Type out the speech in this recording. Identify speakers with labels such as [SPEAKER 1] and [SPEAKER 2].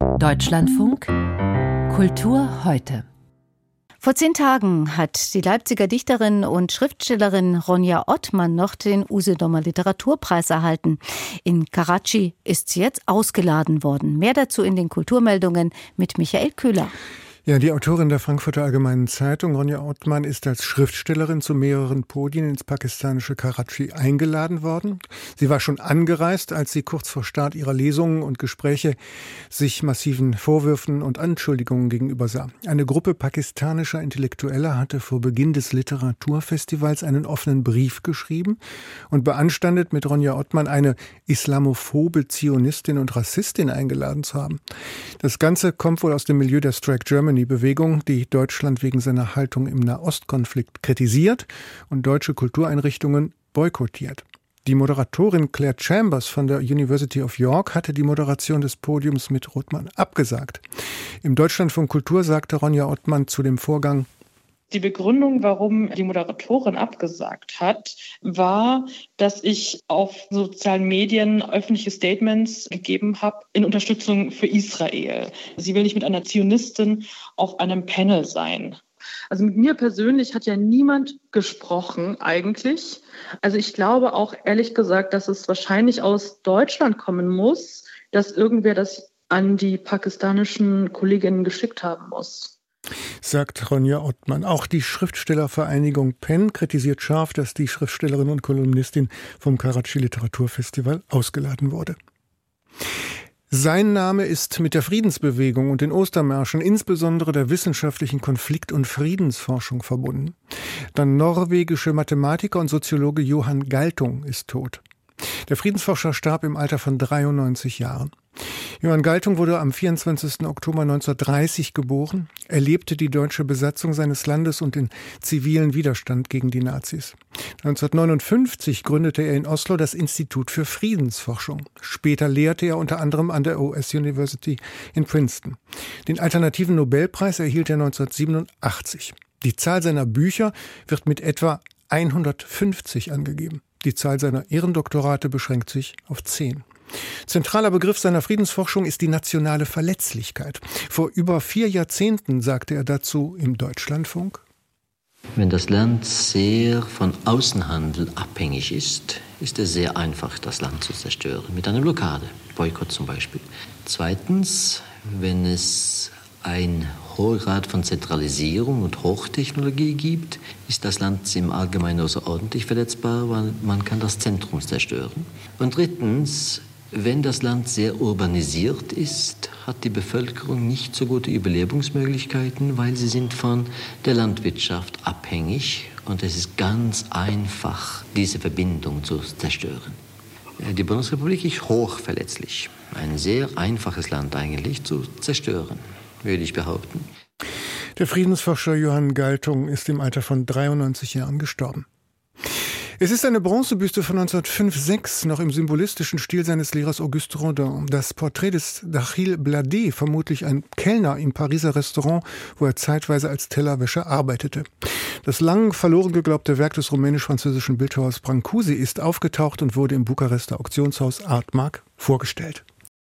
[SPEAKER 1] Deutschlandfunk Kultur heute.
[SPEAKER 2] Vor zehn Tagen hat die Leipziger Dichterin und Schriftstellerin Ronja Ottmann noch den Usedomer Literaturpreis erhalten. In Karachi ist sie jetzt ausgeladen worden. Mehr dazu in den Kulturmeldungen mit Michael Köhler.
[SPEAKER 3] Ja, die Autorin der Frankfurter Allgemeinen Zeitung, Ronja Ottmann, ist als Schriftstellerin zu mehreren Podien ins pakistanische Karachi eingeladen worden. Sie war schon angereist, als sie kurz vor Start ihrer Lesungen und Gespräche sich massiven Vorwürfen und Anschuldigungen gegenüber sah. Eine Gruppe pakistanischer Intellektueller hatte vor Beginn des Literaturfestivals einen offenen Brief geschrieben und beanstandet, mit Ronja Ottmann eine islamophobe Zionistin und Rassistin eingeladen zu haben. Das Ganze kommt wohl aus dem Milieu der Strike German Germany-Bewegung, die Deutschland wegen seiner Haltung im Nahostkonflikt kritisiert und deutsche Kultureinrichtungen boykottiert. Die Moderatorin Claire Chambers von der University of York hatte die Moderation des Podiums mit Rothmann abgesagt. Im Deutschlandfunk Kultur sagte Ronja Ottmann zu dem Vorgang,
[SPEAKER 4] die Begründung, warum die Moderatorin abgesagt hat, war, dass ich auf sozialen Medien öffentliche Statements gegeben habe in Unterstützung für Israel. Sie will nicht mit einer Zionistin auf einem Panel sein. Also mit mir persönlich hat ja niemand gesprochen eigentlich. Also ich glaube auch ehrlich gesagt, dass es wahrscheinlich aus Deutschland kommen muss, dass irgendwer das an die pakistanischen Kolleginnen geschickt haben muss
[SPEAKER 3] sagt Ronja Ottmann. Auch die Schriftstellervereinigung PEN kritisiert scharf, dass die Schriftstellerin und Kolumnistin vom Karachi Literaturfestival ausgeladen wurde. Sein Name ist mit der Friedensbewegung und den Ostermärschen, insbesondere der wissenschaftlichen Konflikt- und Friedensforschung verbunden. Der norwegische Mathematiker und Soziologe Johann Galtung ist tot. Der Friedensforscher starb im Alter von 93 Jahren. Johann Galtung wurde am 24. Oktober 1930 geboren. Er lebte die deutsche Besatzung seines Landes und den zivilen Widerstand gegen die Nazis. 1959 gründete er in Oslo das Institut für Friedensforschung. Später lehrte er unter anderem an der OS University in Princeton. Den alternativen Nobelpreis erhielt er 1987. Die Zahl seiner Bücher wird mit etwa 150 angegeben. Die Zahl seiner Ehrendoktorate beschränkt sich auf 10. Zentraler Begriff seiner Friedensforschung ist die nationale Verletzlichkeit. Vor über vier Jahrzehnten sagte er dazu im Deutschlandfunk.
[SPEAKER 5] Wenn das Land sehr von Außenhandel abhängig ist, ist es sehr einfach, das Land zu zerstören. Mit einer Blockade, Boykott zum Beispiel. Zweitens, wenn es ein hoher Grad von Zentralisierung und Hochtechnologie gibt, ist das Land im Allgemeinen außerordentlich verletzbar, weil man kann das Zentrum zerstören. Und drittens, wenn das Land sehr urbanisiert ist, hat die Bevölkerung nicht so gute Überlebensmöglichkeiten, weil sie sind von der Landwirtschaft abhängig und es ist ganz einfach, diese Verbindung zu zerstören. Die Bundesrepublik ist hochverletzlich. Ein sehr einfaches Land eigentlich zu zerstören, würde ich behaupten.
[SPEAKER 3] Der Friedensforscher Johann Galtung ist im Alter von 93 Jahren gestorben. Es ist eine Bronzebüste von 1905-6, noch im symbolistischen Stil seines Lehrers Auguste Rodin. Das Porträt des D'Achille Bladet, vermutlich ein Kellner im Pariser Restaurant, wo er zeitweise als Tellerwäscher arbeitete. Das lang verloren geglaubte Werk des rumänisch-französischen Bildhauers Brancusi ist aufgetaucht und wurde im Bukarester Auktionshaus Artmark vorgestellt.